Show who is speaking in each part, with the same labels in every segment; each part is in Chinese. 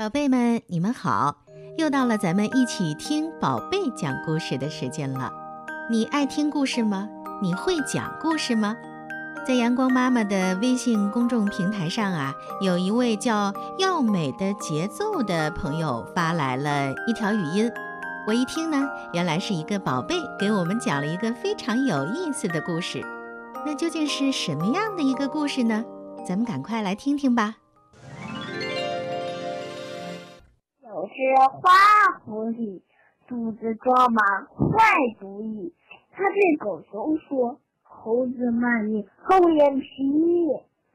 Speaker 1: 宝贝们，你们好！又到了咱们一起听宝贝讲故事的时间了。你爱听故事吗？你会讲故事吗？在阳光妈妈的微信公众平台上啊，有一位叫“要美的节奏”的朋友发来了一条语音。我一听呢，原来是一个宝贝给我们讲了一个非常有意思的故事。那究竟是什么样的一个故事呢？咱们赶快来听听吧。
Speaker 2: 只花狐狸，肚子装满坏主意。他对狗熊说：“猴子骂你厚脸皮。”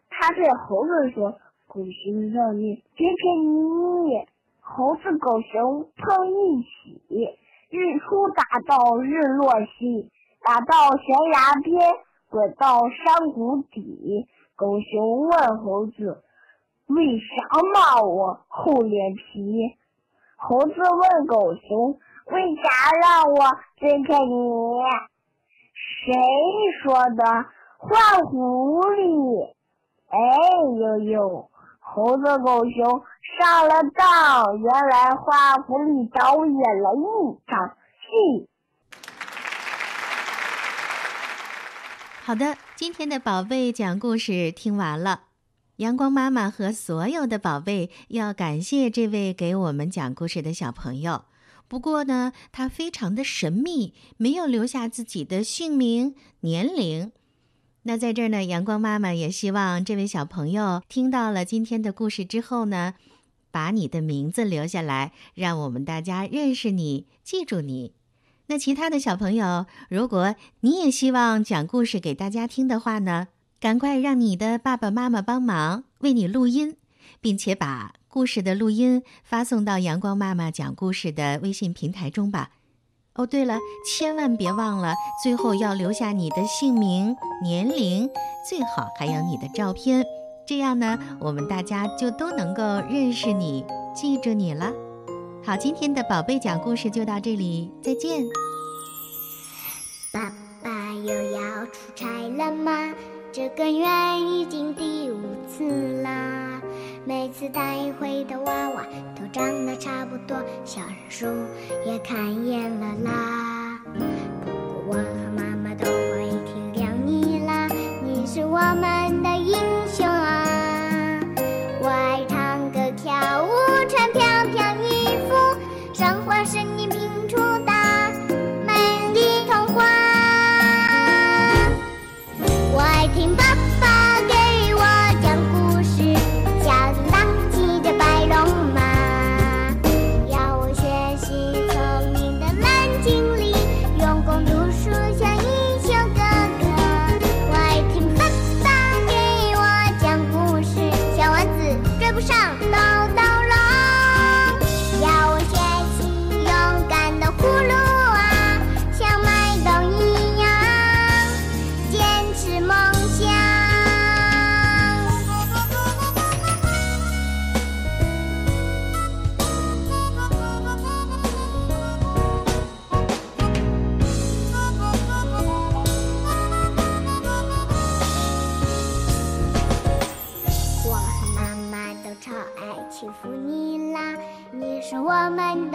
Speaker 2: 他对猴子说：“狗熊让你舔舔你。”猴子狗熊碰一起，日出打到日落西，打到悬崖边，滚到山谷底。狗熊问猴子：“为啥骂我厚脸皮？”猴子问狗熊：“为啥让我追开你？”谁说的？坏狐狸！哎呦呦！猴子狗熊上了当，原来花狐狸导演了一场戏。
Speaker 1: 好的，今天的宝贝讲故事听完了。阳光妈妈和所有的宝贝要感谢这位给我们讲故事的小朋友。不过呢，他非常的神秘，没有留下自己的姓名、年龄。那在这儿呢，阳光妈妈也希望这位小朋友听到了今天的故事之后呢，把你的名字留下来，让我们大家认识你，记住你。那其他的小朋友，如果你也希望讲故事给大家听的话呢，赶快让你的爸爸妈妈帮忙为你录音，并且把故事的录音发送到阳光妈妈讲故事的微信平台中吧。哦，对了，千万别忘了最后要留下你的姓名、年龄，最好还有你的照片，这样呢，我们大家就都能够认识你，记住你了。好，今天的宝贝讲故事就到这里，再见。
Speaker 3: 爸爸又要出差了吗？这个月已经第五次啦。每次带回的娃娃都长得差不多，小人书也看厌了啦。你是